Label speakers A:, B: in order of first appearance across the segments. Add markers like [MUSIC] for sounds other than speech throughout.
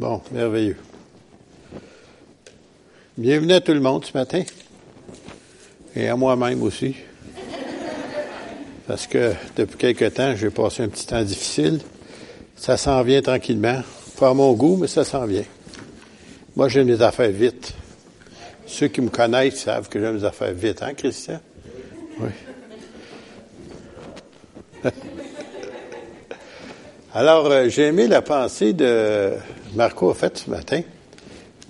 A: Bon, merveilleux. Bienvenue à tout le monde ce matin. Et à moi-même aussi. Parce que depuis quelque temps, j'ai passé un petit temps difficile. Ça s'en vient tranquillement. Pas à mon goût, mais ça s'en vient. Moi, j'aime les affaires vite. Ceux qui me connaissent savent que j'aime les affaires vite, hein, Christian? Oui. [LAUGHS] Alors, euh, j'ai aimé la pensée de Marco, a fait, ce matin.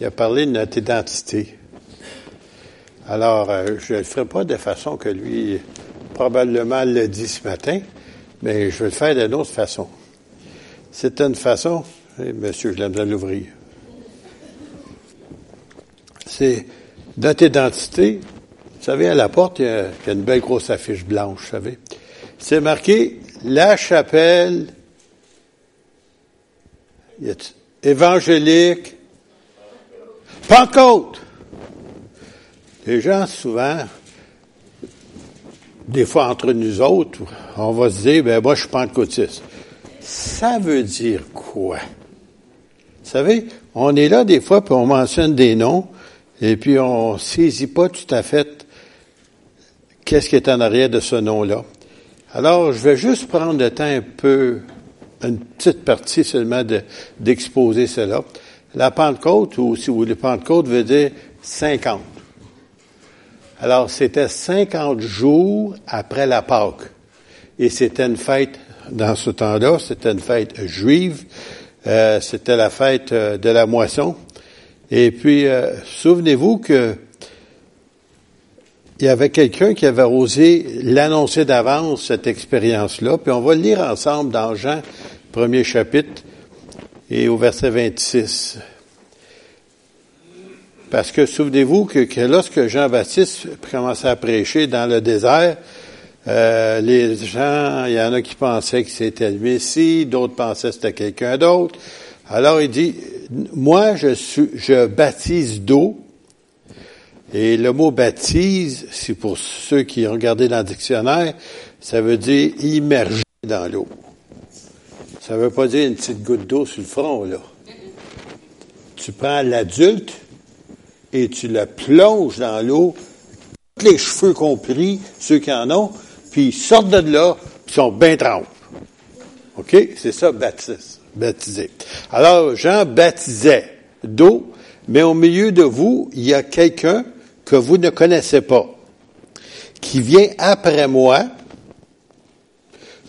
A: Il a parlé de notre identité. Alors, euh, je ne le ferai pas de façon que lui, probablement, l'a dit ce matin, mais je vais le faire d'une autre façon. C'est une façon, eh, monsieur, je l'aime de l'ouvrir. C'est notre identité. Vous savez, à la porte, il y, a, il y a une belle grosse affiche blanche, vous savez. C'est marqué La chapelle évangélique, Pentecôte. Les gens, souvent, des fois entre nous autres, on va se dire, ben moi, je suis pentecôtiste. Ça veut dire quoi? Vous savez, on est là des fois, puis on mentionne des noms, et puis on saisit pas tout à fait qu'est-ce qui est en arrière de ce nom-là. Alors, je vais juste prendre le temps un peu une petite partie seulement d'exposer cela. La Pentecôte, ou si vous voulez, Pentecôte veut dire 50. Alors, c'était 50 jours après la Pâque. Et c'était une fête, dans ce temps-là, c'était une fête juive. Euh, c'était la fête euh, de la moisson. Et puis, euh, souvenez-vous que il y avait quelqu'un qui avait osé l'annoncer d'avance, cette expérience-là. Puis on va le lire ensemble dans Jean, premier chapitre, et au verset 26. Parce que souvenez-vous que, lorsque Jean-Baptiste commençait à prêcher dans le désert, euh, les gens, il y en a qui pensaient que c'était le Messie, d'autres pensaient que c'était quelqu'un d'autre. Alors il dit, moi je, suis, je baptise d'eau, et le mot baptise, c'est pour ceux qui ont regardé dans le dictionnaire, ça veut dire immerger dans l'eau. Ça veut pas dire une petite goutte d'eau sur le front, là. Tu prends l'adulte et tu le plonges dans l'eau, tous les cheveux compris, ceux qui en ont, puis ils sortent de là, puis sont bien trempés. OK? C'est ça, baptise, baptiser. Alors, Jean baptisait d'eau, mais au milieu de vous, il y a quelqu'un que vous ne connaissez pas, qui vient après moi,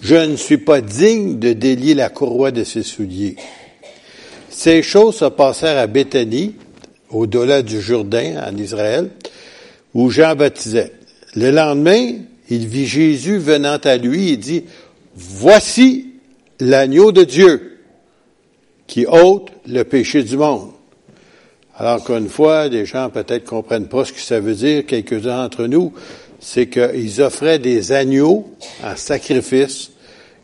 A: je ne suis pas digne de délier la courroie de ses souliers. Ces choses se passèrent à Béthanie, au-delà du Jourdain, en Israël, où Jean baptisait. Le lendemain, il vit Jésus venant à lui et dit, Voici l'agneau de Dieu qui ôte le péché du monde. Alors qu'une fois, des gens peut-être comprennent pas ce que ça veut dire, quelques-uns d'entre nous, c'est qu'ils offraient des agneaux en sacrifice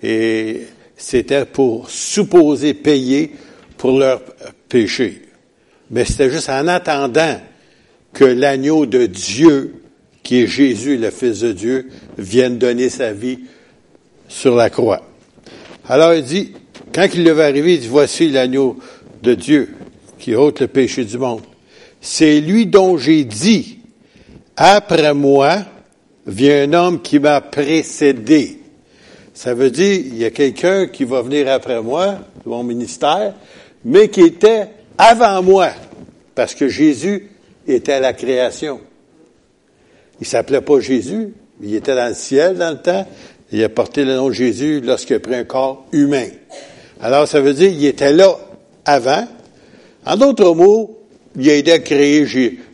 A: et c'était pour supposer payer pour leur péché. Mais c'était juste en attendant que l'agneau de Dieu, qui est Jésus, le Fils de Dieu, vienne donner sa vie sur la croix. Alors il dit, quand il devait arriver, il dit, voici l'agneau de Dieu qui ôte le péché du monde. C'est lui dont j'ai dit, après moi vient un homme qui m'a précédé. Ça veut dire, il y a quelqu'un qui va venir après moi, mon ministère, mais qui était avant moi, parce que Jésus était à la création. Il s'appelait pas Jésus, il était dans le ciel dans le temps, il a porté le nom de Jésus lorsqu'il a pris un corps humain. Alors, ça veut dire, il était là avant, en d'autres mots, il a aidé à créer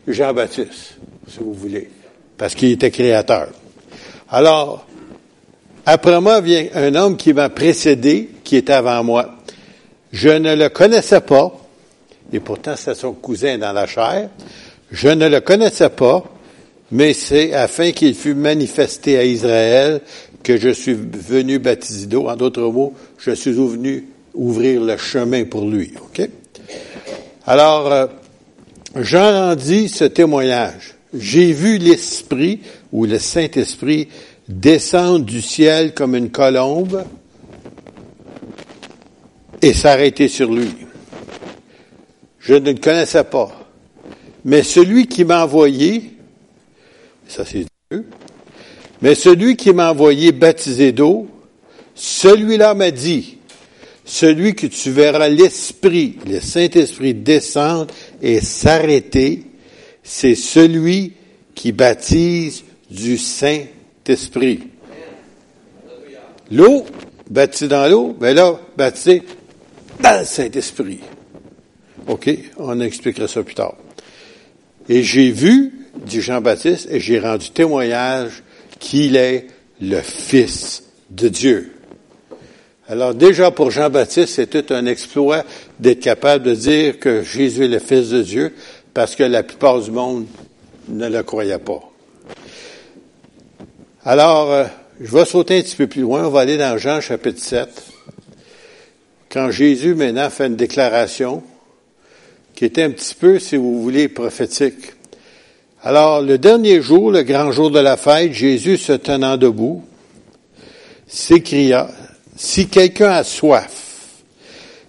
A: Jean-Baptiste, si vous voulez, parce qu'il était créateur. Alors, après moi vient un homme qui m'a précédé, qui était avant moi. Je ne le connaissais pas, et pourtant c'est son cousin dans la chair. Je ne le connaissais pas, mais c'est afin qu'il fût manifesté à Israël que je suis venu baptiser d'eau. En d'autres mots, je suis venu ouvrir le chemin pour lui. OK? Alors, euh, Jean rendit ce témoignage. J'ai vu l'Esprit ou le Saint-Esprit descendre du ciel comme une colombe et s'arrêter sur lui. je ne le connaissais pas. Mais celui qui m'a envoyé, ça c'est Dieu, mais celui qui m'a envoyé baptiser d'eau, celui-là m'a dit, celui que tu verras l'Esprit, le Saint-Esprit descendre et s'arrêter, c'est celui qui baptise du Saint-Esprit. L'eau, baptisé dans l'eau, ben là, baptisé dans le Saint-Esprit. OK? On expliquera ça plus tard. Et j'ai vu, dit Jean-Baptiste, et j'ai rendu témoignage qu'il est le Fils de Dieu. Alors déjà pour Jean-Baptiste, tout un exploit d'être capable de dire que Jésus est le Fils de Dieu, parce que la plupart du monde ne le croyait pas. Alors, euh, je vais sauter un petit peu plus loin, on va aller dans Jean chapitre 7. Quand Jésus maintenant fait une déclaration qui était un petit peu, si vous voulez, prophétique. Alors, le dernier jour, le grand jour de la fête, Jésus se tenant debout, s'écria, si quelqu'un a soif,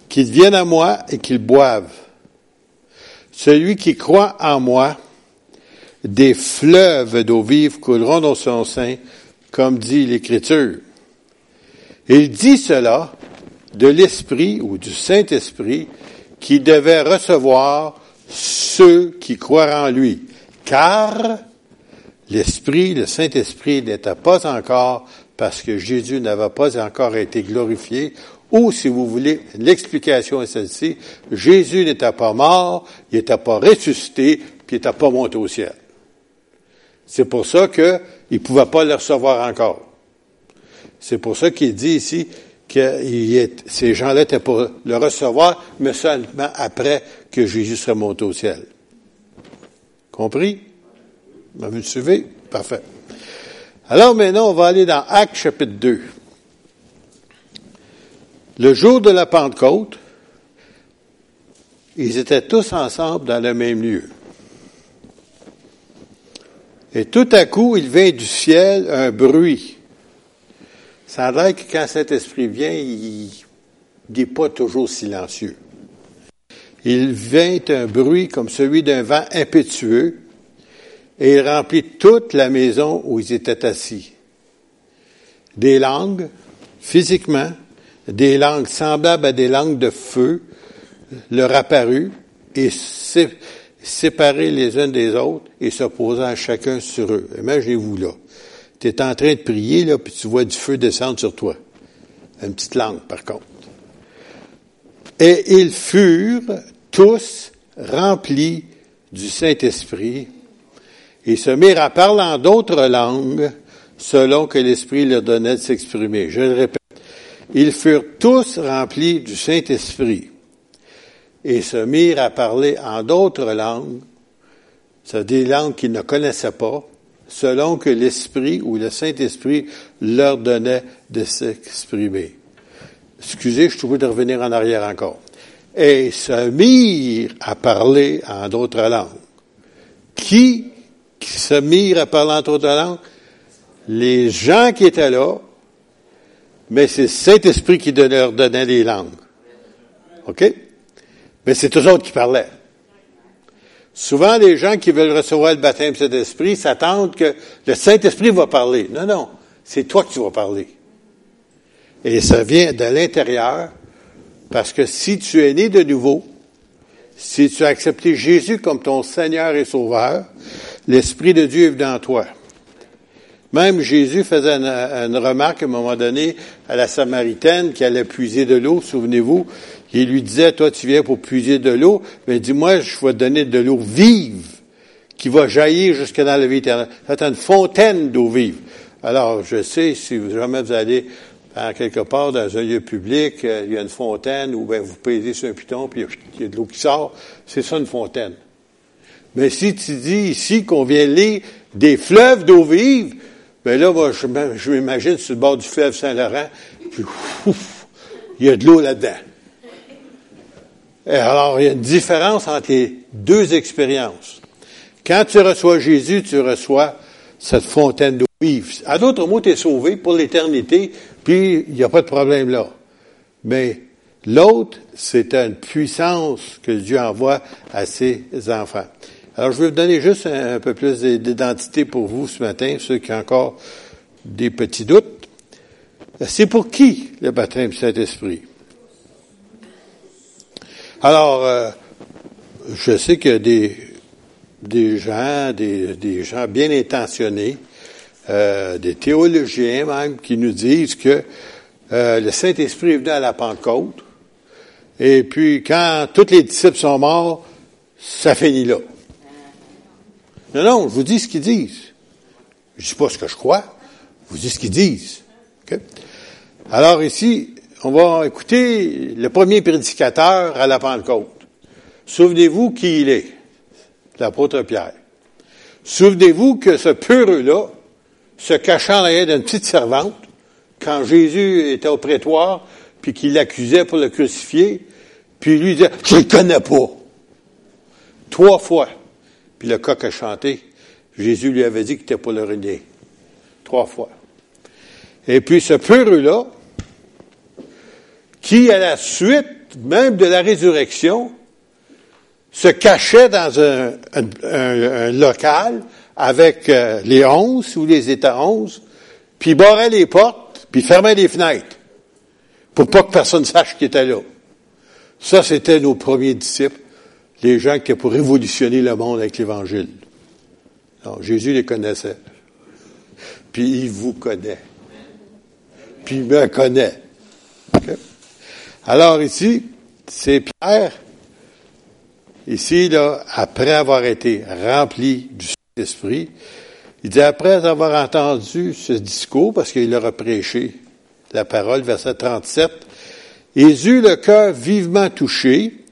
A: qu'il vienne à moi et qu'il boive. Celui qui croit en moi, des fleuves d'eau vive couleront dans son sein, comme dit l'Écriture. Il dit cela de l'Esprit ou du Saint-Esprit qui devait recevoir ceux qui croient en lui. Car l'Esprit, le Saint-Esprit n'était pas encore parce que Jésus n'avait pas encore été glorifié ou, si vous voulez, l'explication est celle-ci, Jésus n'était pas mort, il n'était pas ressuscité, puis il n'était pas monté au ciel. C'est pour ça qu'il ne pouvait pas le recevoir encore. C'est pour ça qu'il dit ici que ces gens-là étaient pour le recevoir, mais seulement après que Jésus serait monté au ciel. Compris? Vous me suivez? Parfait. Alors maintenant, on va aller dans Actes chapitre 2. Le jour de la Pentecôte, ils étaient tous ensemble dans le même lieu. Et tout à coup, il vint du ciel un bruit. Ça a que quand cet esprit vient, il n'est pas toujours silencieux. Il vint un bruit comme celui d'un vent impétueux, et il remplit toute la maison où ils étaient assis. Des langues, physiquement, des langues semblables à des langues de feu leur apparut et séparées les unes des autres et s'opposant chacun sur eux. Imaginez-vous là. Tu es en train de prier, là, puis tu vois du feu descendre sur toi. Une petite langue, par contre. Et ils furent tous remplis du Saint-Esprit et se mirent à parler en d'autres langues selon que l'Esprit leur donnait de s'exprimer. Je le répète. Ils furent tous remplis du Saint-Esprit et se mirent à parler en d'autres langues, c'est des langues qu'ils ne connaissaient pas, selon que l'Esprit ou le Saint-Esprit leur donnait de s'exprimer. Excusez, je suis de revenir en arrière encore. Et se mirent à parler en d'autres langues. Qui, qui se mirent à parler en d'autres langues? Les gens qui étaient là, mais c'est Saint-Esprit qui leur donnait les langues. OK? Mais c'est eux autres qui parlaient. Souvent, les gens qui veulent recevoir le baptême de Saint-Esprit s'attendent que le Saint-Esprit va parler. Non, non, c'est toi qui vas parler. Et ça vient de l'intérieur, parce que si tu es né de nouveau, si tu as accepté Jésus comme ton Seigneur et Sauveur, l'Esprit de Dieu est dans toi. Même Jésus faisait une, remarque à un moment donné à la Samaritaine qui allait puiser de l'eau, souvenez-vous. Il lui disait, toi tu viens pour puiser de l'eau, mais dis-moi, je vais te donner de l'eau vive qui va jaillir jusque dans la vie éternelle. C'est une fontaine d'eau vive. Alors, je sais, si jamais vous allez quelque part dans un lieu public, euh, il y a une fontaine où ben, vous pesez sur un piton, puis il y a de l'eau qui sort, c'est ça une fontaine. Mais si tu dis ici qu'on vient lire des fleuves d'eau vive, ben là, moi, je, m'imagine sur le bord du fleuve Saint-Laurent, puis ouf, il y a de l'eau là-dedans. Alors, il y a une différence entre les deux expériences. Quand tu reçois Jésus, tu reçois cette fontaine d'eau vive. À d'autres mots, tu es sauvé pour l'éternité, puis il n'y a pas de problème là. Mais L'autre, c'est une puissance que Dieu envoie à ses enfants. Alors, je vais vous donner juste un, peu plus d'identité pour vous ce matin, ceux qui ont encore des petits doutes. C'est pour qui le baptême du Saint-Esprit? Alors, euh, je sais qu'il y a des, des gens, des, des gens bien intentionnés, euh, des théologiens même, qui nous disent que euh, le Saint-Esprit est venu à la Pentecôte, et puis quand tous les disciples sont morts, ça finit là. Non, non, je vous dis ce qu'ils disent. Je dis pas ce que je crois, je vous dis ce qu'ils disent. Alors ici, on va écouter le premier prédicateur à la Pentecôte. Souvenez-vous qui il est, l'apôtre Pierre. Souvenez-vous que ce peureux-là, se cachant derrière d'une petite servante, quand Jésus était au prétoire, puis qu'il l'accusait pour le crucifier, puis lui disait, je le connais pas. Trois fois. Le coq a chanté. Jésus lui avait dit qu'il était pour le renier. Trois fois. Et puis ce peureux-là, qui à la suite même de la résurrection, se cachait dans un, local avec euh, les onze ou les états onze, puis barrait les portes, puis fermait les fenêtres, pour pas que personne sache qu'il était là. Ça, c'était nos premiers disciples, les gens qui étaient pour révolutionner le monde avec l'Évangile. Jésus les connaissait. Puis il vous connaît. Puis il me connaît. Alors ici, c'est Pierre Ici, là, après avoir été rempli du Saint-Esprit, il dit, après avoir entendu ce discours, parce qu'il leur a prêché la parole, verset 37, ils eurent le cœur vivement touché.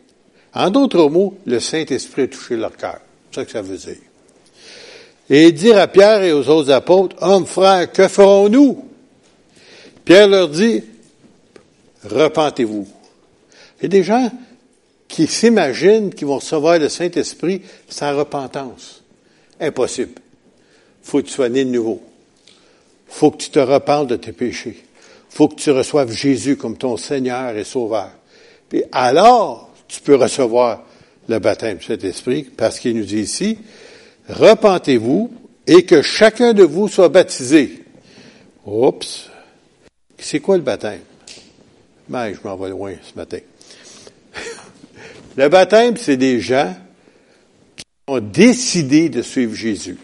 A: En d'autres mots, le Saint-Esprit a touché leur cœur. C'est ça que ça veut dire. Et dire à Pierre et aux autres apôtres, hommes, frères, que ferons-nous? Pierre leur dit, repentez-vous. Et des gens qui s'imaginent qu'ils vont recevoir le Saint-Esprit sans repentance. Impossible. Faut que tu sois né de nouveau. Faut que tu te repentes de tes péchés. Faut que tu reçoives Jésus comme ton Seigneur et Sauveur. Puis alors, tu peux recevoir le baptême du Saint-Esprit, parce qu'il nous dit ici, repentez-vous et que chacun de vous soit baptisé. Oups. C'est quoi le baptême? Mais je m'en vais loin ce matin. [LAUGHS] Le baptême, c'est des gens qui ont décidé de suivre Jésus.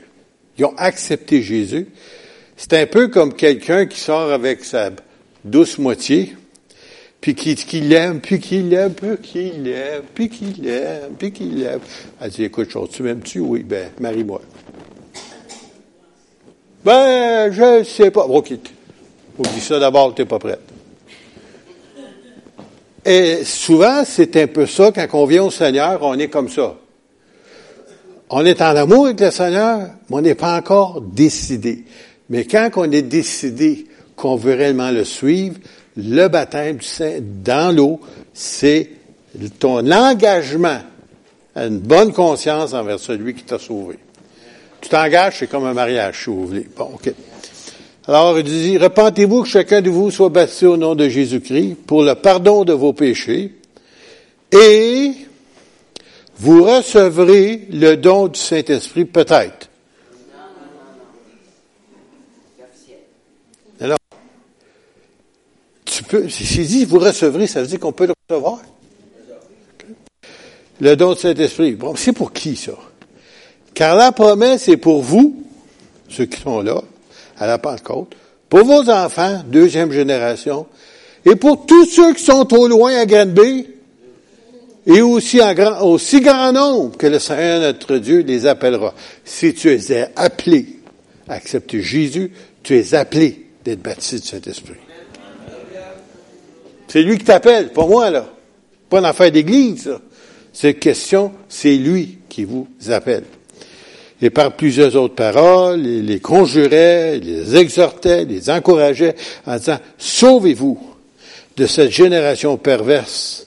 A: Ils ont accepté Jésus. C'est un peu comme quelqu'un qui sort avec sa douce moitié, puis qui, qui l'aime, puis qui l'aime, puis qui l'aime, puis qui l'aime, puis qui l'aime. Elle dit, écoute, tu m'aimes-tu? Oui, ben, marie-moi. Ben, je sais pas. Ok. Oublie ça d'abord, t'es pas prête. Et souvent, c'est un peu ça, quand on vient au Seigneur, on est comme ça. On est en amour avec le Seigneur, mais on n'est pas encore décidé. Mais quand on est décidé qu'on veut réellement le suivre, le baptême du Saint dans l'eau, c'est ton engagement à une bonne conscience envers celui qui t'a sauvé. Tu t'engages, c'est comme un mariage, si vous voulez. Bon, OK. Alors, il dit, repentez-vous que chacun de vous soit baptisé au nom de Jésus-Christ pour le pardon de vos péchés et vous recevrez le don du Saint-Esprit peut-être. Tu peux, si dit vous recevrez, ça veut dire qu'on peut le recevoir. Le don du Saint-Esprit. Bon, c'est pour qui ça? Car la promesse est pour vous, ceux qui sont là, à la Pentecôte, pour vos enfants, deuxième génération, et pour tous ceux qui sont au loin à Granby, et aussi en grand, aussi grand nombre que le Seigneur notre Dieu les appellera. Si tu es appelé à accepter Jésus, tu es appelé d'être baptisé du Saint-Esprit. C'est lui qui t'appelle, pas moi, là. Pas une affaire d'église, Cette question, c'est lui qui vous appelle et par plusieurs autres paroles, il les conjurait, les exhortait, les encourageait en disant, sauvez-vous de cette génération perverse.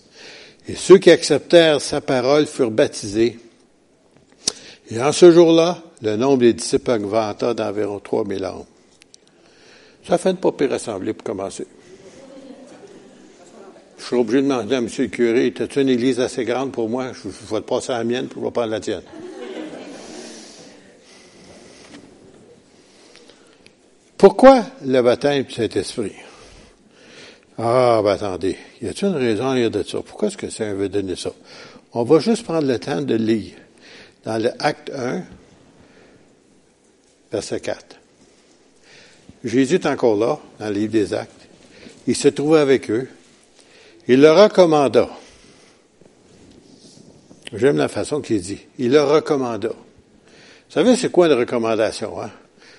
A: Et ceux qui acceptèrent sa parole furent baptisés. Et en ce jour-là, le nombre des disciples augmenta d'environ 3000 hommes. Ça fait une pas pire pour commencer. Je serais obligé de demander à M. le curé, as-tu une église assez grande pour moi? Je, je vais te passer à la mienne, puis je vais prendre la tienne. Pourquoi le baptême du Saint-Esprit? Ah, ben attendez, y a-t-il une raison à de ça? Pourquoi est-ce que ça veut donner ça? On va juste prendre le temps de lire. Dans le acte 1, verset 4. Jésus est encore là, dans le livre des actes. Il se trouvait avec eux. Il leur recommanda. J'aime la façon qu'il dit. Il leur recommanda. Vous savez, c'est quoi une recommandation, hein?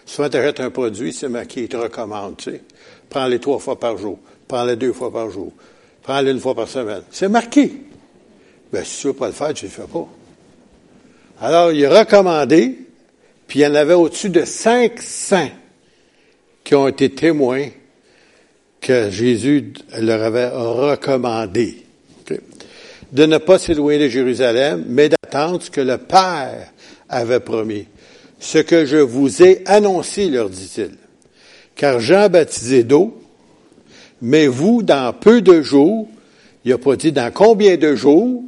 A: Souvent, tu achètes un produit, c'est marqué, il te recommande, tu sais. Prends-les trois fois par jour. Prends-les deux fois par jour. Prends-les une fois par semaine. C'est marqué. Ben, si tu veux pas le faire, tu le fais pas. Alors, il a recommandé, puis il y en avait au-dessus de 500 qui ont été témoins que Jésus leur avait recommandé. De ne pas s'éloigner de Jérusalem, mais d'attendre ce que le Père avait promis. Ce que je vous ai annoncé, leur dit-il. Car Jean baptisé d'eau, mais vous, dans peu de jours, il n'a pas dit dans combien de jours,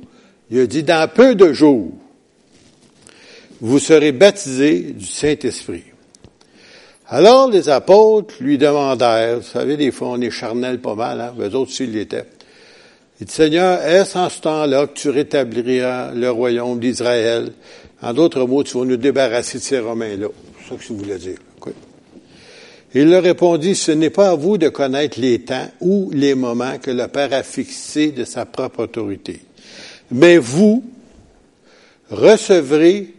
A: il a dit dans peu de jours, vous serez baptisés du Saint-Esprit. Alors les apôtres lui demandèrent, vous savez, des fois on est charnel pas mal, hein, eux autres aussi l'étaient. Il dit, Seigneur, est-ce en ce temps-là que tu rétabliras le royaume d'Israël? En d'autres mots, tu vas nous débarrasser de ces Romains-là. C'est ça que je voulais dire. Il leur répondit, ce n'est pas à vous de connaître les temps ou les moments que le Père a fixés de sa propre autorité. Mais vous recevrez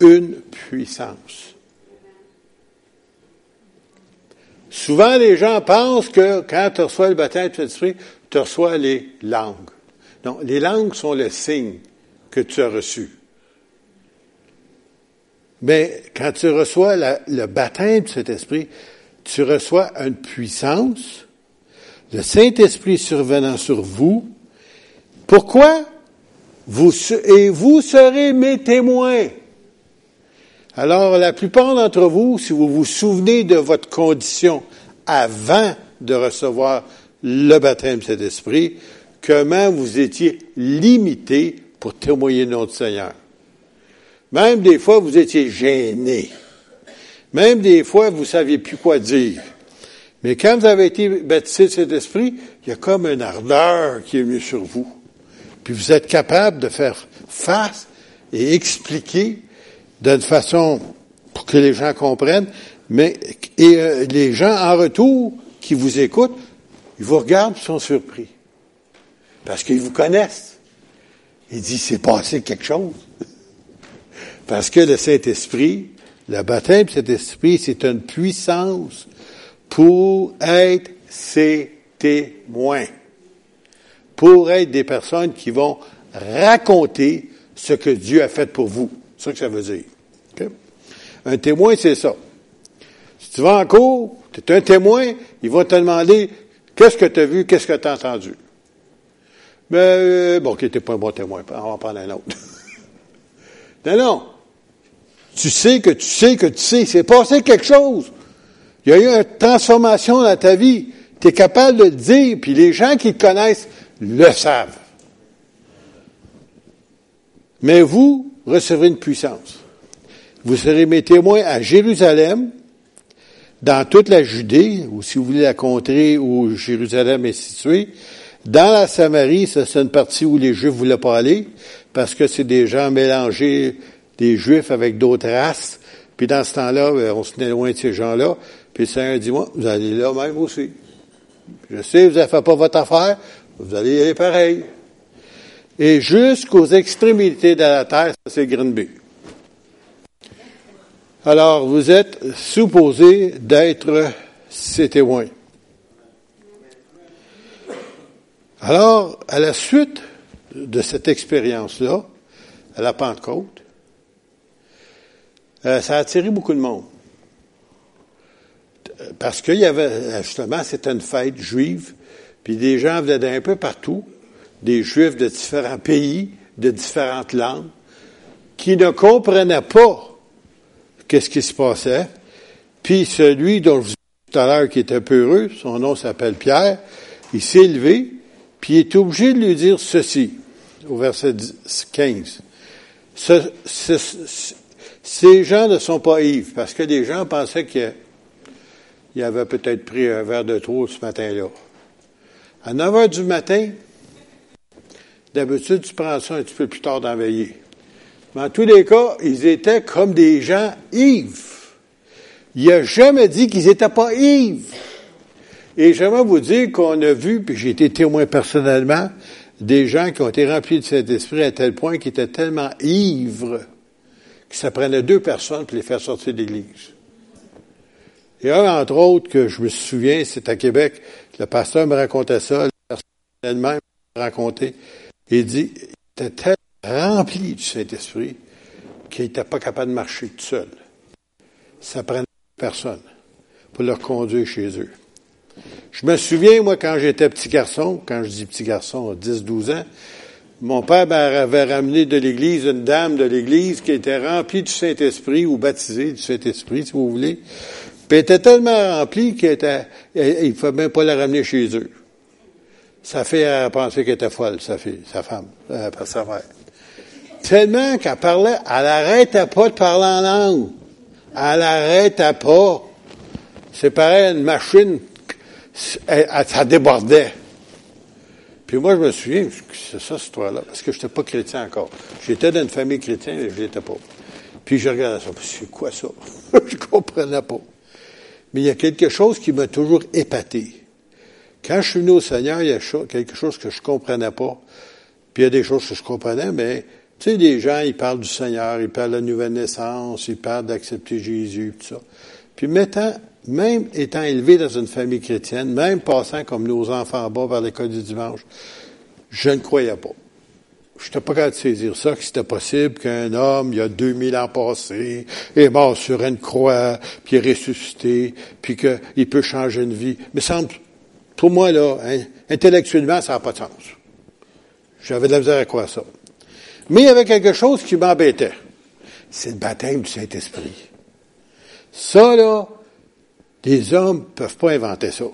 A: une puissance. Souvent, les gens pensent que quand tu reçois le baptême de l'Esprit, tu reçois les langues. Non, les langues sont le signe que tu as reçu. Mais quand tu reçois le baptême de cet esprit, tu reçois une puissance, le Saint-Esprit survenant sur vous. Pourquoi? Et vous serez mes témoins? Alors, la plupart d'entre vous, si vous vous souvenez de votre condition avant de recevoir le baptême de cet esprit, comment vous étiez limité pour témoigner notre Seigneur? Même des fois, vous étiez gêné. Même des fois, vous saviez plus quoi dire. Mais quand vous avez été baptisé de cet esprit, il y a comme une ardeur qui est venue sur vous. Puis vous êtes capable de faire face et expliquer d'une façon pour que les gens comprennent. Mais et euh, les gens en retour qui vous écoutent, ils vous regardent et sont surpris. Parce qu'ils vous connaissent. Ils disent, c'est passé quelque chose. Parce que le Saint-Esprit, le baptême du Saint-Esprit, c'est une puissance pour être ses témoins, pour être des personnes qui vont raconter ce que Dieu a fait pour vous. C'est ça que ça veut dire. Un témoin, c'est ça. Si tu vas en cours, tu es un témoin, ils vont te demander qu'est-ce que tu as vu, qu'est-ce que tu as entendu? Mais, euh, bon, qui n'était pas un bon témoin, on va en prendre un autre. [LAUGHS] non, non. Tu sais que tu sais que tu sais. C'est passé quelque chose. Il y a eu une transformation dans ta vie. Tu es capable de le dire, puis les gens qui te connaissent le savent. Mais vous recevrez une puissance. Vous serez mes témoins à Jérusalem, dans toute la Judée, ou si vous voulez la contrée où Jérusalem est située, dans la Samarie, c'est une partie où les Juifs ne voulaient pas aller, parce que c'est des gens mélangés des Juifs avec d'autres races. Puis dans ce temps-là, ben, on se tenait loin de ces gens-là. Puis le Seigneur dit, moi, vous allez là même aussi. Je sais, vous n'avez fait pas votre affaire, vous allez y aller pareil. Et jusqu'aux extrémités de la terre, ça c'est Greenby. Alors, vous êtes supposés d'être ses témoins. Alors, à la suite de cette expérience-là, à la Pentecôte, euh, ça a attiré beaucoup de monde. Parce qu'il y avait, justement, c'était une fête juive, puis des gens venaient d'un peu partout, des juifs de différents pays, de différentes langues, qui ne comprenaient pas qu'est-ce qui se passait. Puis celui dont je vous disais tout à l'heure qui était un peu heureux, son nom s'appelle Pierre, il s'est levé, Puis il est obligé de lui dire ceci, au verset 15. ces gens ne sont pas ivres, parce que les gens pensaient qu'il avait peut-être pris un verre de trop ce matin-là. À 9 heures du matin, d'habitude, tu prends ça un petit peu plus tard dans veillée. Mais en tous les cas, ils étaient comme des gens ivres. Il n'a jamais dit qu'ils n'étaient pas ivres. Et j'aimerais vous dire qu'on a vu, puis j'ai été témoin personnellement, des gens qui ont été remplis de cet esprit à tel point qu'ils étaient tellement ivres que ça prenait deux personnes pour les faire sortir de l'Église. Et un, entre autres, que je me souviens, c'est à Québec, le pasteur me racontait ça, la personne elle-même me raconté, il dit, il était tellement rempli du Saint-Esprit qu'il n'était pas capable de marcher tout seul. Ça prenait deux personnes pour le conduire chez eux. Je me souviens, moi, quand j'étais petit garçon, quand je dis petit garçon, 10-12 ans, mon père avait ramené de l'église une dame de l'église qui était remplie du Saint-Esprit ou baptisée du Saint-Esprit, si vous voulez. Puis elle était tellement remplie qu'il était, il ne fallait même pas la ramener chez eux. Sa fille a pensé qu'elle était folle, sa fille, sa femme, euh, sa mère. Tellement qu'elle parlait, elle n'arrêtait pas de parler en langue. Elle n'arrêtait pas. C'est pareil, une machine ça débordait. Puis moi, je me souviens, c'est ça, cette histoire-là, parce que je n'étais pas chrétien encore. J'étais dans une famille chrétienne et je l'étais pas. Puis je regardais ça, c'est quoi ça? [LAUGHS] je comprenais pas. Mais il y a quelque chose qui m'a toujours épaté. Quand je suis venu au Seigneur, il y a quelque chose que je comprenais pas. Puis il y a des choses que je comprenais, mais tu sais, les gens, ils parlent du Seigneur, ils parlent de la nouvelle naissance, ils parlent d'accepter Jésus, tout ça. Puis mettant même étant élevé dans une famille chrétienne, même passant comme nos enfants en bas par l'école du dimanche, je ne croyais pas. Je n'étais pas capable de saisir ça, que c'était possible qu'un homme, il y a 2000 ans passés, est mort sur une croix, puis est ressuscité, puis qu'il peut changer une vie. Mais semble, pour moi, là, intellectuellement, ça n'a pas de sens. J'avais de la misère à croire ça. Mais il y avait quelque chose qui m'embêtait. C'est le baptême du Saint-Esprit. Ça, là, les hommes ne peuvent pas inventer ça.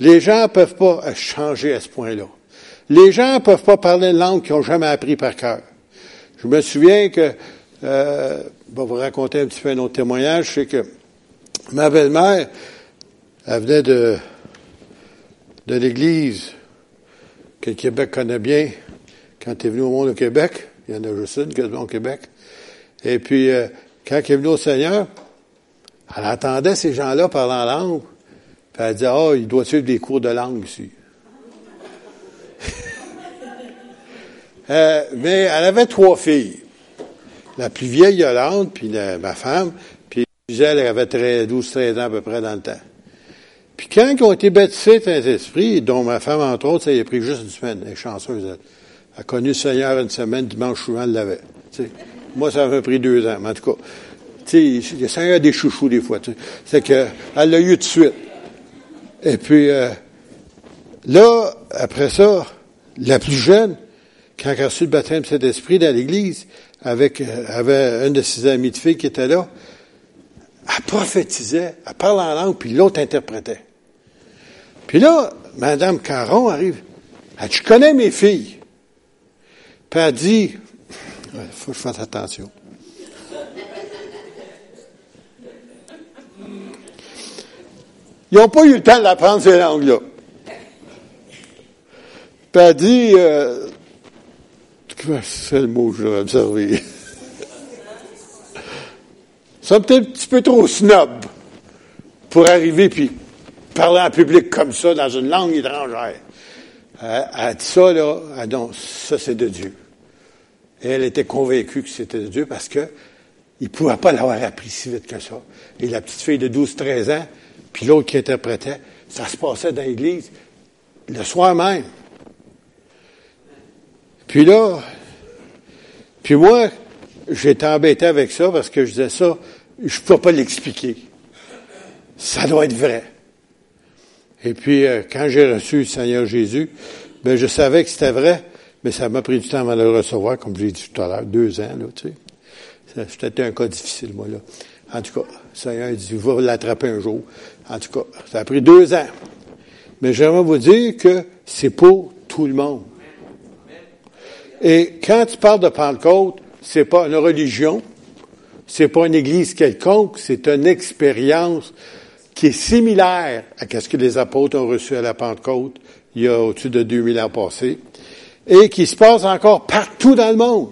A: Les gens ne peuvent pas changer à ce point-là. Les gens ne peuvent pas parler une langue qu'ils n'ont jamais appris par cœur. Je me souviens que, euh, vais vous raconter un petit peu un autre témoignage, c'est que ma belle-mère, elle venait de, de l'église que le Québec connaît bien quand elle est venue au monde au Québec. Il y en a juste une quasiment au Québec. Et puis, euh, quand elle est venue au Seigneur, elle entendait ces gens-là parler en langue. Puis elle disait, ah, oh, il doit suivre des cours de langue ici. [LAUGHS] euh, mais elle avait trois filles. La plus vieille, Yolande, puis ma femme, puis elle avait 12-13 ans à peu près dans le temps. Puis quand ils ont été baptisés Saint-Esprit, dont ma femme, entre autres, ça y a pris juste une semaine. Elle est chanceuse. Elle, a connu le Seigneur une semaine, dimanche souvent, elle l'avait. Moi, ça avait pris deux ans, mais en tout cas. Le Seigneur a des chouchous des fois. C'est qu'elle l'a eu tout de suite. Et puis, euh, là, après ça, la plus jeune, quand elle a reçu le baptême de cet esprit dans l'église, avec, euh, avait un de ses amis de filles qui était là, elle prophétisait, elle parlait en langue, puis l'autre interprétait. Puis là, Madame Caron arrive, elle dit, connais mes filles. Puis elle dit, il faut que je fasse attention. Ils n'ont pas eu le temps d'apprendre ces langues-là. Puis elle dit, euh, c'est le mot que je vais observer. Peut-être un petit peu trop snob pour arriver puis parler en public comme ça dans une langue étrangère. Elle, a dit ça, là, elle dit, ça c'est de Dieu. Et elle était convaincue que c'était de Dieu parce que il ne pouvait pas l'avoir appris si vite que ça. Et la petite fille de 12-13 ans, puis l'autre qui interprétait, ça se passait dans l'église le soir même. Puis là, puis moi, j'étais embêté avec ça parce que je disais ça, je ne peux pas l'expliquer. Ça doit être vrai. Et puis, euh, quand j'ai reçu le Seigneur Jésus, ben, je savais que c'était vrai, mais ça m'a pris du temps de le recevoir, comme je l'ai dit tout à l'heure, deux ans, là, tu sais. C'était un cas difficile, moi, là. En tout cas, le Seigneur a dit, va l'attraper un jour. En tout cas, ça a pris deux ans. Mais j'aimerais vous dire que c'est pour tout le monde. Et quand tu parles de Pentecôte, c'est pas une religion, c'est pas une église quelconque, c'est une expérience qui est similaire à ce que les apôtres ont reçu à la Pentecôte il y a au-dessus de 2000 ans passés, et qui se passe encore partout dans le monde.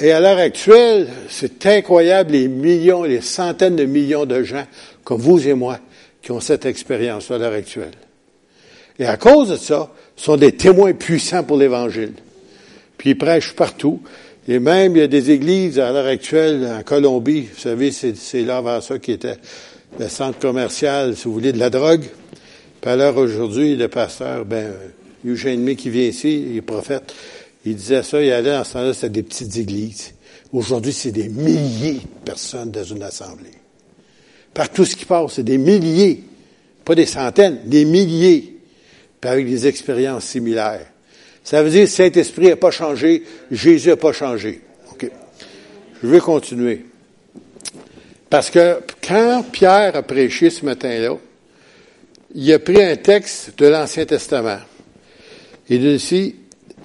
A: Et à l'heure actuelle, c'est incroyable les millions, les centaines de millions de gens comme vous et moi qui ont cette expérience à l'heure actuelle. Et à cause de ça, sont des témoins puissants pour l'Évangile. Puis ils prêchent partout. Et même, il y a des églises à l'heure actuelle en Colombie. Vous savez, c'est là avant ça qui était le centre commercial, si vous voulez, de la drogue. Puis à l'heure aujourd'hui, le pasteur, ben, Eugène qui vient ici, il est prophète, il disait ça, il allait en ce temps-là, c'était des petites églises. Aujourd'hui, c'est des milliers de personnes dans une assemblée. Par tout ce qui passe, c'est des milliers, pas des centaines, des milliers, avec des expériences similaires. Ça veut dire Saint-Esprit n'a pas changé, Jésus n'a pas changé. OK. Je vais continuer. Parce que quand Pierre a prêché ce matin-là, il a pris un texte de l'Ancien Testament. Il dit ici,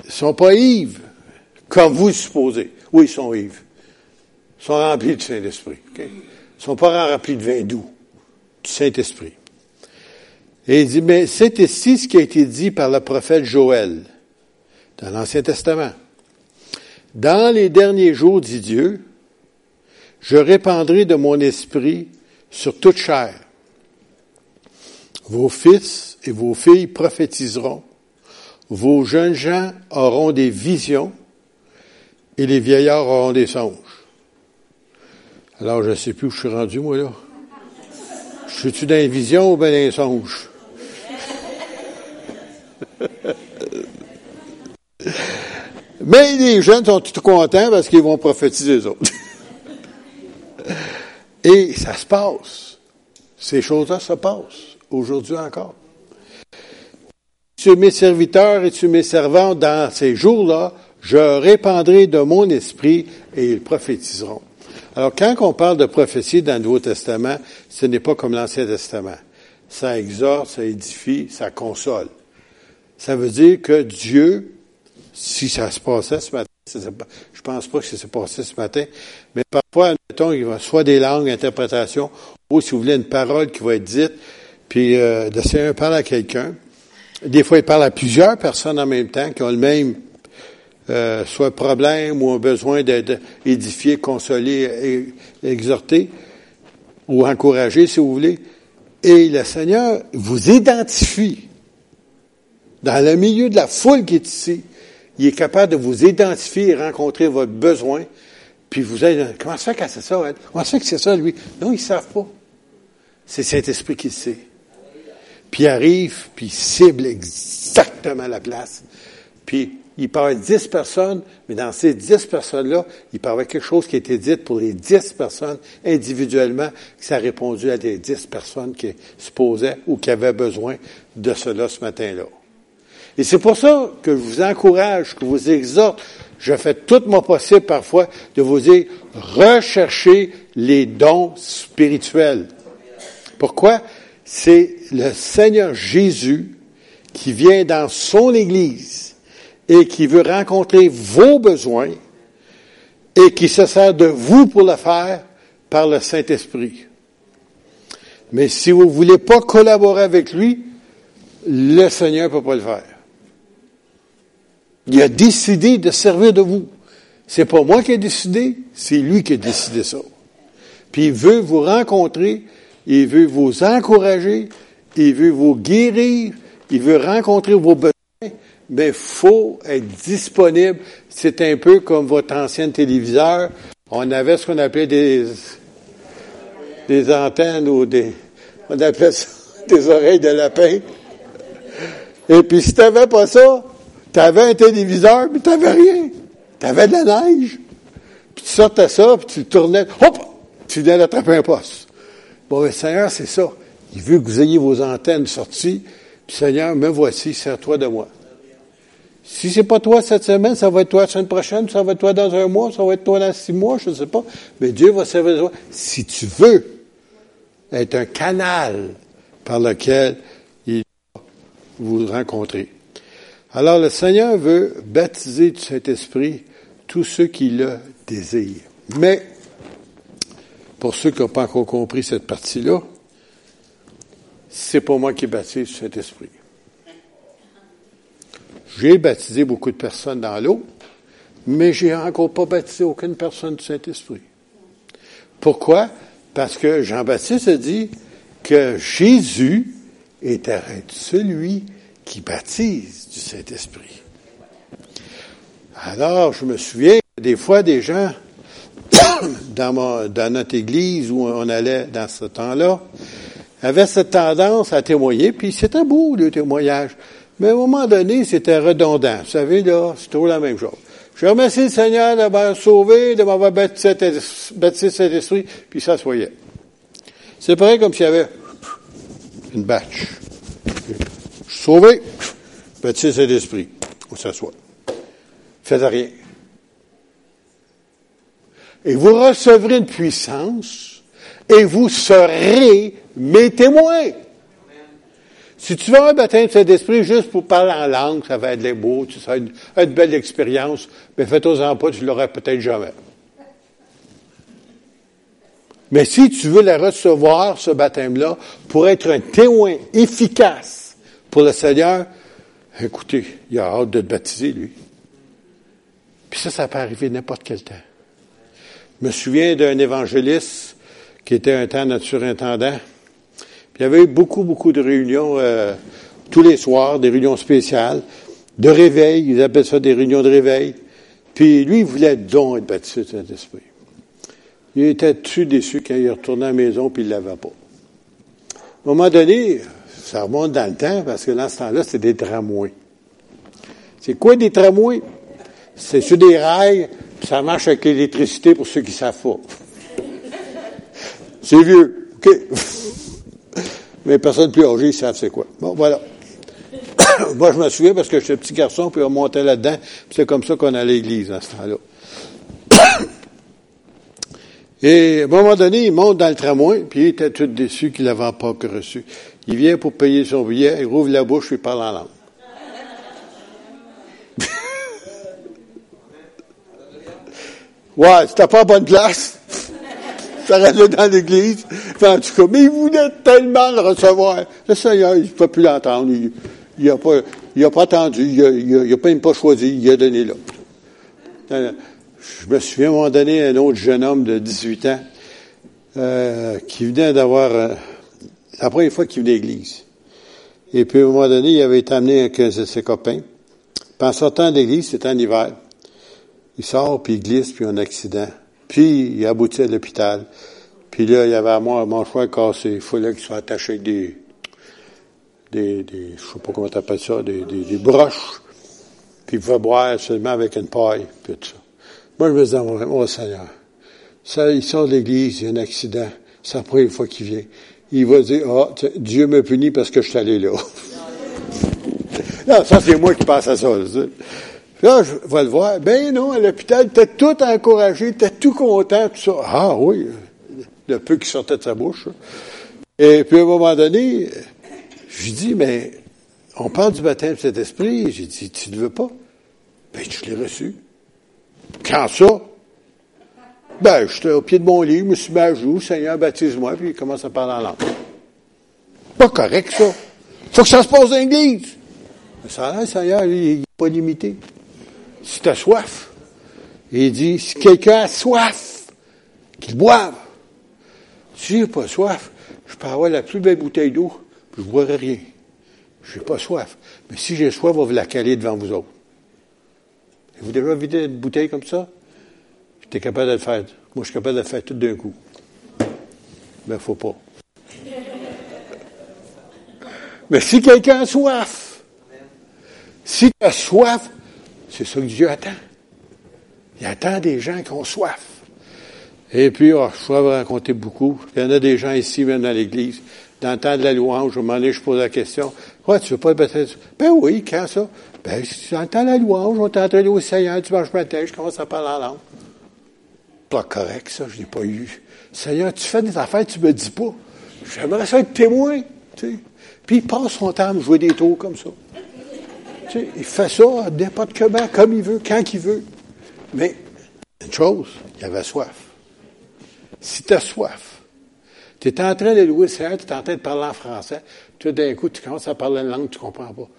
A: ils sont pas ivres, comme vous supposez. Oui, ils sont ivres. Ils sont remplis du Saint-Esprit. Ils sont pas remplis de vin doux, du Saint-Esprit. Et il dit, mais c'est ici ce qui a été dit par le prophète Joël dans l'Ancien Testament. Dans les derniers jours, dit Dieu, je répandrai de mon esprit sur toute chair. Vos fils et vos filles prophétiseront. Vos jeunes gens auront des visions et les vieillards auront des songes. Alors, je ne sais plus où je suis rendu, moi, là. Je suis-tu dans les visions ou bien dans les songes? [LAUGHS] Mais les jeunes sont tout contents parce qu'ils vont prophétiser les autres. [LAUGHS] Et ça se passe. Ces choses-là se passent aujourd'hui encore. Es mes serviteurs et es mes servantes dans ces jours-là, je répandrai de mon esprit et ils prophétiseront. Alors, quand on parle de prophétie dans le Nouveau Testament, ce n'est pas comme l'Ancien Testament. Ça exhorte, ça édifie, ça console. Ça veut dire que Dieu, si ça se passait ce matin, je pense pas que ça s'est passé ce matin, mais parfois, admettons, il va soit des langues, interprétations, ou si vous voulez une parole qui va être dite, puis euh, le Seigneur parle à quelqu'un, des fois, il parle à plusieurs personnes en même temps qui ont le même euh, soit problème ou un besoin d'être édifié, consolé, exhorté ou encouragé, si vous voulez. Et le Seigneur vous identifie dans le milieu de la foule qui est ici. Il est capable de vous identifier et rencontrer votre besoin. Puis vous êtes, comment ça fait que c'est ça, elle? Comment ça fait que c'est ça, lui? Non, ils ne savent pas. C'est Saint-Esprit qui le sait. Puis il arrive, puis il cible exactement la place. Puis il parle dix personnes, mais dans ces dix personnes-là, il parlait quelque chose qui a été dit pour les dix personnes individuellement, que ça a répondu à des dix personnes qui se posaient ou qui avaient besoin de cela ce matin-là. Et c'est pour ça que je vous encourage, que je vous exhorte, je fais tout mon possible parfois de vous dire, recherchez les dons spirituels. Pourquoi? c'est le Seigneur Jésus qui vient dans son Église et qui veut rencontrer vos besoins et qui se sert de vous pour le faire par le Saint-Esprit. Mais si vous ne voulez pas collaborer avec lui, le Seigneur ne peut pas le faire. Il a décidé de servir de vous. C'est pas moi qui ai décidé, c'est lui qui a décidé ça. Puis il veut vous rencontrer il veut vous encourager, il veut vous guérir, il veut rencontrer vos besoins, mais faut être disponible. C'est un peu comme votre ancien téléviseur. On avait ce qu'on appelait des, des antennes ou des, on appelait ça [LAUGHS] des oreilles de lapin. Et puis si tu n'avais pas ça, tu avais un téléviseur, mais tu n'avais rien. Tu avais de la neige. Puis tu sortais ça, puis tu tournais, hop, tu venais d'attraper un poste. Bon, le Seigneur, c'est ça. Il veut que vous ayez vos antennes sorties. Puis, Seigneur, me voici, sers-toi de moi. Si c'est pas toi cette semaine, ça va être toi la semaine prochaine, ça va être toi dans un mois, ça va être toi dans six mois, je ne sais pas. Mais Dieu va servir de toi. Si tu veux être un canal par lequel il va vous rencontrez. Alors le Seigneur veut baptiser du Saint-Esprit tous ceux qui le désirent. Mais, pour ceux qui n'ont pas encore compris cette partie-là, c'est pas moi qui baptise du Saint-Esprit. J'ai baptisé beaucoup de personnes dans l'eau, mais j'ai encore pas baptisé aucune personne du Saint-Esprit. Pourquoi? Parce que Jean-Baptiste a dit que Jésus est celui qui baptise du Saint-Esprit. Alors, je me souviens, des fois, des gens, [COUGHS] dans, dans notre église où on allait dans ce temps-là, avaient cette tendance à témoigner, puis c'était beau, le témoignage. Mais à un moment donné, c'était redondant. Vous savez, là, c'est toujours la même chose. Je remercie le Seigneur d'avoir sauvé, de m'avoir baptisé cet esprit, puis ça se voyait. C'est pareil comme s'il y avait une batch. Sauvé, baptisé cet esprit. On s'assoit. Faites rien. Et vous recevrez une puissance et vous serez mes témoins. Si tu veux un baptême de Saint-Esprit juste pour parler en langue, ça va être beau, ça va être une, belle expérience, mais fais-toi-en pas, tu l'auras peut-être jamais. Mais si tu veux la recevoir, ce baptême-là, pour être un témoin efficace pour le Seigneur, écoutez, il a hâte de te baptiser, lui. Puis ça, ça peut arriver n'importe quel temps. Je me souviens d'un évangéliste qui était un temps notre surintendant, il y avait eu beaucoup, beaucoup de réunions euh, tous les soirs, des réunions spéciales, de réveil, ils appellent ça des réunions de réveil. Puis lui, il voulait donc être baptisé de Saint-Esprit. Il était tout déçu quand il retournait à la maison, puis il ne l'avait pas. À un moment donné, ça remonte dans le temps, parce que dans ce temps-là, c'était des tramways. C'est quoi des tramways? C'est sur des rails, puis ça marche avec l'électricité pour ceux qui savent pas. C'est vieux. OK? mais personne plus âgé, ils savent c'est quoi. Bon, voilà. [COUGHS] Moi, je me souviens parce que j'étais petit garçon, puis on montait là-dedans, c'est comme ça qu'on allait à l'église à ce temps-là. Et à un moment donné, il monte dans le tramway, puis il était tout déçu qu'il n'avait pas reçu. Il vient pour payer son billet, il rouvre la bouche, il parle en langue. [LAUGHS] ouais, c'était pas à bonne place [LAUGHS] ça restait dans l'église. en tout cas, mais il voulait tellement le recevoir. Le Seigneur, il ne peut plus l'entendre. Il n'a pas, il attendu. Il n'a même pas choisi. Il a donné là. Je me souviens à un moment donné, un autre jeune homme de 18 ans, euh, qui venait d'avoir, euh, la première fois qu'il venait à l'église. Et puis, à un moment donné, il avait été amené avec un de ses copains. Puis, en sortant de l'église, c'était en hiver. Il sort, puis il glisse, puis un accident. Puis, il aboutit à l'hôpital. Puis là, il y avait à moi mon choix cassé. Il fallait qu'il soit attaché avec des, des, des, je sais pas comment t'appelles ça, des, des, des, broches. Puis il pouvait boire seulement avec une paille, puis tout ça. Moi, je me disais, oh, Seigneur, ça, il sort de l'église, il y a un accident. C'est la première fois qu'il vient. Il va dire, ah, oh, Dieu me punit parce que je suis allé là. non, ça, c'est moi qui passe à ça. Là, je vais le voir. Ben non, à l'hôpital, était tout encouragé, était tout content, tout ça. Ah oui, le peu qui sortait de sa bouche. Et puis à un moment donné, je lui dis, mais on parle du baptême de cet esprit. J'ai dit, tu ne veux pas? Ben, je l'ai reçu. Quand ça? Ben, j'étais au pied de mon lit, je me suis mis à Seigneur, baptise-moi, puis il commence à parler en langue. Pas correct, ça. Faut que ça se passe dans l'église. Ça a Seigneur, il n'est pas limité si tu as soif. il dit, si quelqu'un a soif, qu'il boive. Si j'ai pas soif, je peux avoir la plus belle bouteille d'eau, puis je ne boirai rien. Je n'ai pas soif. Mais si j'ai soif, on va vous la caler devant vous autres. Vous déjà vider une bouteille comme ça? J'étais capable de le faire. Moi, je suis capable de le faire tout d'un coup. Mais il ne faut pas. [LAUGHS] Mais si quelqu'un a soif, si tu as soif, c'est ça que Dieu attend. Il attend des gens qui ont soif. Et puis, oh, je pourrais vous raconter beaucoup. Il y en a des gens ici, même dans l'Église, dans le de la louange, je m'en ai, je pose la question. Ouais, tu veux pas être Ben oui, quand ça? Ben, le temps de la louange, on t'entraîne au Seigneur, tu manges matin, je commence à parler en langue. Pas correct, ça, je l'ai pas eu. Seigneur, tu fais des affaires, tu me dis pas. J'aimerais ça être témoin, tu sais. Puis il passe son temps à jouer des tours comme ça. Tu sais, il fait ça n'importe comment, comme il veut, quand il veut. Mais, une chose, il avait soif. Si tu as soif, tu es en train de louer le Seigneur, tu es en train de parler en français, tout d'un coup, tu commences à parler une langue que tu ne comprends pas.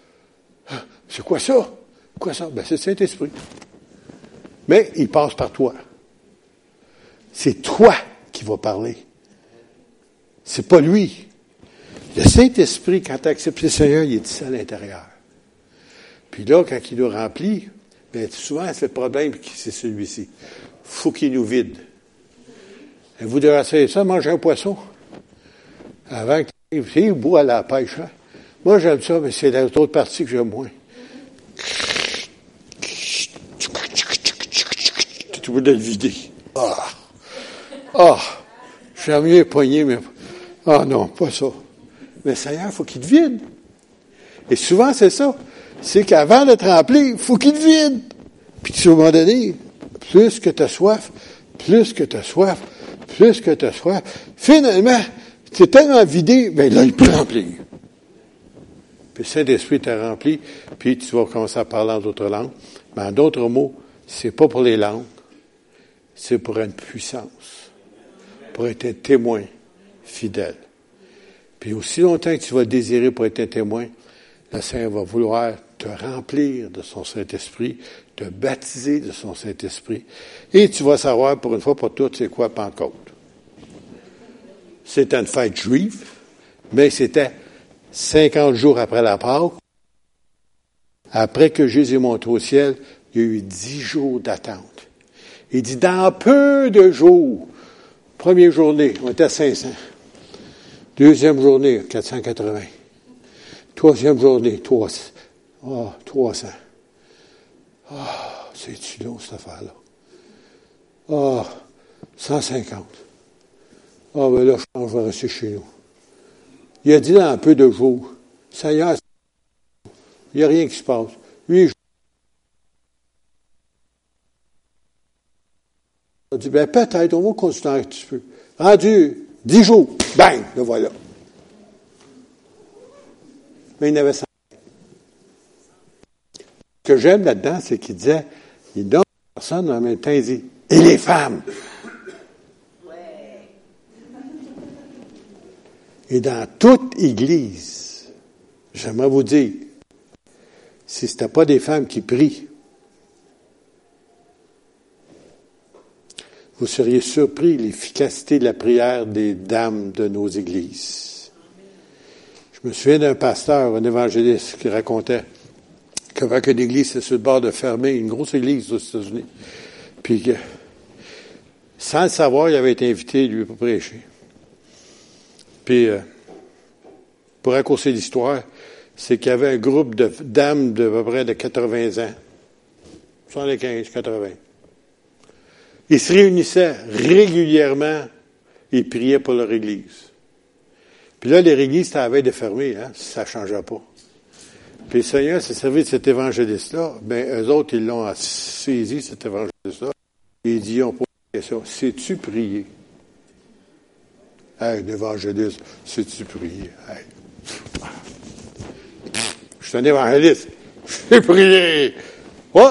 A: Ah, c'est quoi ça? Quoi ça? Ben, c'est le Saint-Esprit. Mais il passe par toi. C'est toi qui vas parler. C'est pas lui. Le Saint-Esprit, quand tu acceptes le Seigneur, il est ici à l'intérieur. Puis là, quand il nous remplit, bien, souvent, c'est le problème, c'est celui-ci. faut qu'il nous vide. Vous devez essayer ça, manger un poisson. Avant que tu arrives, bois à la pêche. Hein? Moi, j'aime ça, mais c'est l'autre partie que j'aime moins. Tu veux de le vider? Ah! Ah! J'aime mieux poigner, mais. Ah non, pas ça. Mais Seigneur, il faut qu'il te vide. Et souvent, c'est ça. C'est qu'avant d'être rempli, il faut qu'il te vide. Puis, à un moment donné, plus que tu as soif, plus que tu as soif, plus que tu as soif, finalement, es tellement vidé, ben là, il peut remplir. Puis Saint-Esprit t'a rempli, puis tu vas commencer à parler en d'autres langues. Mais en d'autres mots, c'est pas pour les langues, c'est pour une puissance, pour être un témoin fidèle. Puis aussi longtemps que tu vas désirer pour être un témoin, le Seigneur va vouloir te remplir de son Saint-Esprit, te baptiser de son Saint-Esprit, et tu vas savoir pour une fois pour toutes c'est quoi Pentecôte. C'était une fête juive, mais c'était 50 jours après la Pâque. Après que Jésus est monté au ciel, il y a eu dix jours d'attente. Il dit, dans peu de jours, première journée, on était à 500. Deuxième journée, 480. Troisième journée, 300. Oh, 300. Ah, c'est-tu long, cette affaire-là? Ah, 150. Ah, ben là, je pense que je vais rester chez nous. Il a dit dans un peu de jours, ça y est, il n'y a rien qui se passe. Lui, il a dit, ben peut-être, on va continuer un petit peu. Rendu Dix jours, bang, le voilà. Mais il n'avait ça. Ce que j'aime là-dedans, c'est qu'il disait, il donne personne en même temps, il dit, et les femmes? Et dans toute Église, j'aimerais vous dire, si ce n'était pas des femmes qui prient, vous seriez surpris l'efficacité de la prière des dames de nos églises. Je me souviens d'un pasteur, un évangéliste, qui racontait qu'avant que l'église était sur le bord de fermer, une grosse église aux États-Unis, puis que, sans le savoir, il avait été invité, lui, pour prêcher. Puis, euh, pour raccourcir l'histoire, c'est qu'il y avait un groupe de dames de peu près de 80 ans, 75, 80, ils se réunissaient régulièrement et priaient pour leur Église. Puis là, leur Église à veille de fermer, hein, ça ne changeait pas. Puis le Seigneur s'est servi de cet évangéliste-là. Ben, eux autres, ils l'ont saisi, cet évangéliste-là. Et ils dit, on pose la question, sais-tu prier? Hey, l'évangéliste, sais-tu prier? Hey. Je suis un évangéliste. J'ai prié. Oh!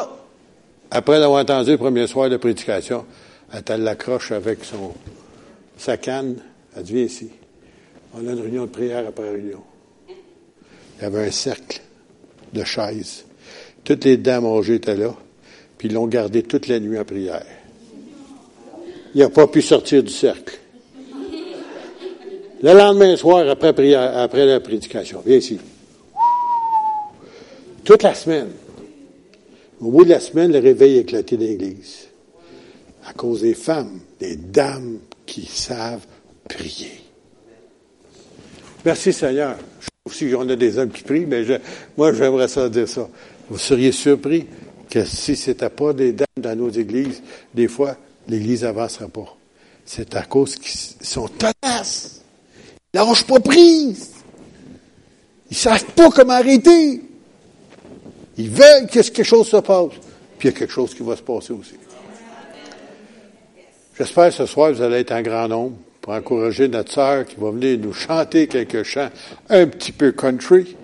A: Après l'avoir entendu le premier soir de prédication, elle l'accroche avec son, sa canne. Elle dit, ici. On a une réunion de prière après réunion. Il y avait un cercle de chaises. Toutes les dames âgées étaient là, puis ils l'ont gardé toute la nuit en prière. Il n'a pas pu sortir du cercle. Le lendemain soir, après, la prédication, viens ici. Toute la semaine, au bout de la semaine, le réveil éclaté dans l'église. À cause des femmes, des dames qui savent prier. Merci Seigneur. Je trouve si on a des hommes qui prient, mais moi j'aimerais ça dire ça. Vous seriez surpris que si ce n'était pas des dames dans nos églises, des fois, l'église n'avancerait pas. C'est à cause qu'ils sont tenaces. Ils lâchent pas prise. Ils savent pas comment arrêter. Ils veulent que quelque chose se passe. Puis il y a quelque chose qui va se passer aussi. J'espère que ce soir, vous allez être en grand nombre pour encourager notre sœur qui va venir nous chanter quelques chants un petit peu country,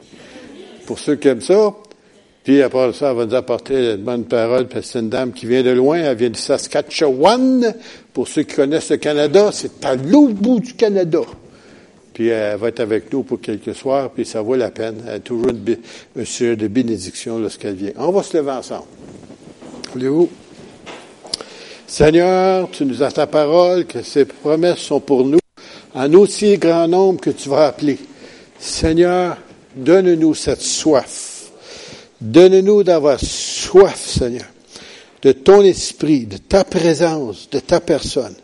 A: pour ceux qui aiment ça. Puis après ça, elle va nous apporter une bonne parole, parce que c'est une dame qui vient de loin, elle vient de Saskatchewan. Pour ceux qui connaissent le Canada, c'est à l'autre bout du Canada. Puis elle va être avec nous pour quelques soirs, puis ça vaut la peine. Elle a toujours une, un sujet de bénédiction lorsqu'elle vient. On va se lever ensemble. Voulez-vous? Seigneur, tu nous as ta parole, que ces promesses sont pour nous, en aussi grand nombre que tu vas appeler. Seigneur, donne-nous cette soif Donne-nous d'avoir soif, Seigneur, de ton esprit, de ta présence, de ta personne.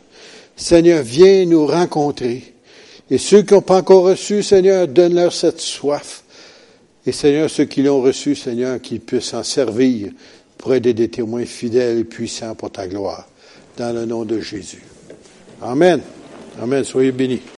A: Seigneur, viens nous rencontrer. Et ceux qui n'ont pas encore reçu, Seigneur, donne-leur cette soif. Et Seigneur, ceux qui l'ont reçu, Seigneur, qu'ils puissent en servir pour aider des témoins fidèles et puissants pour ta gloire. Dans le nom de Jésus. Amen. Amen. Soyez bénis.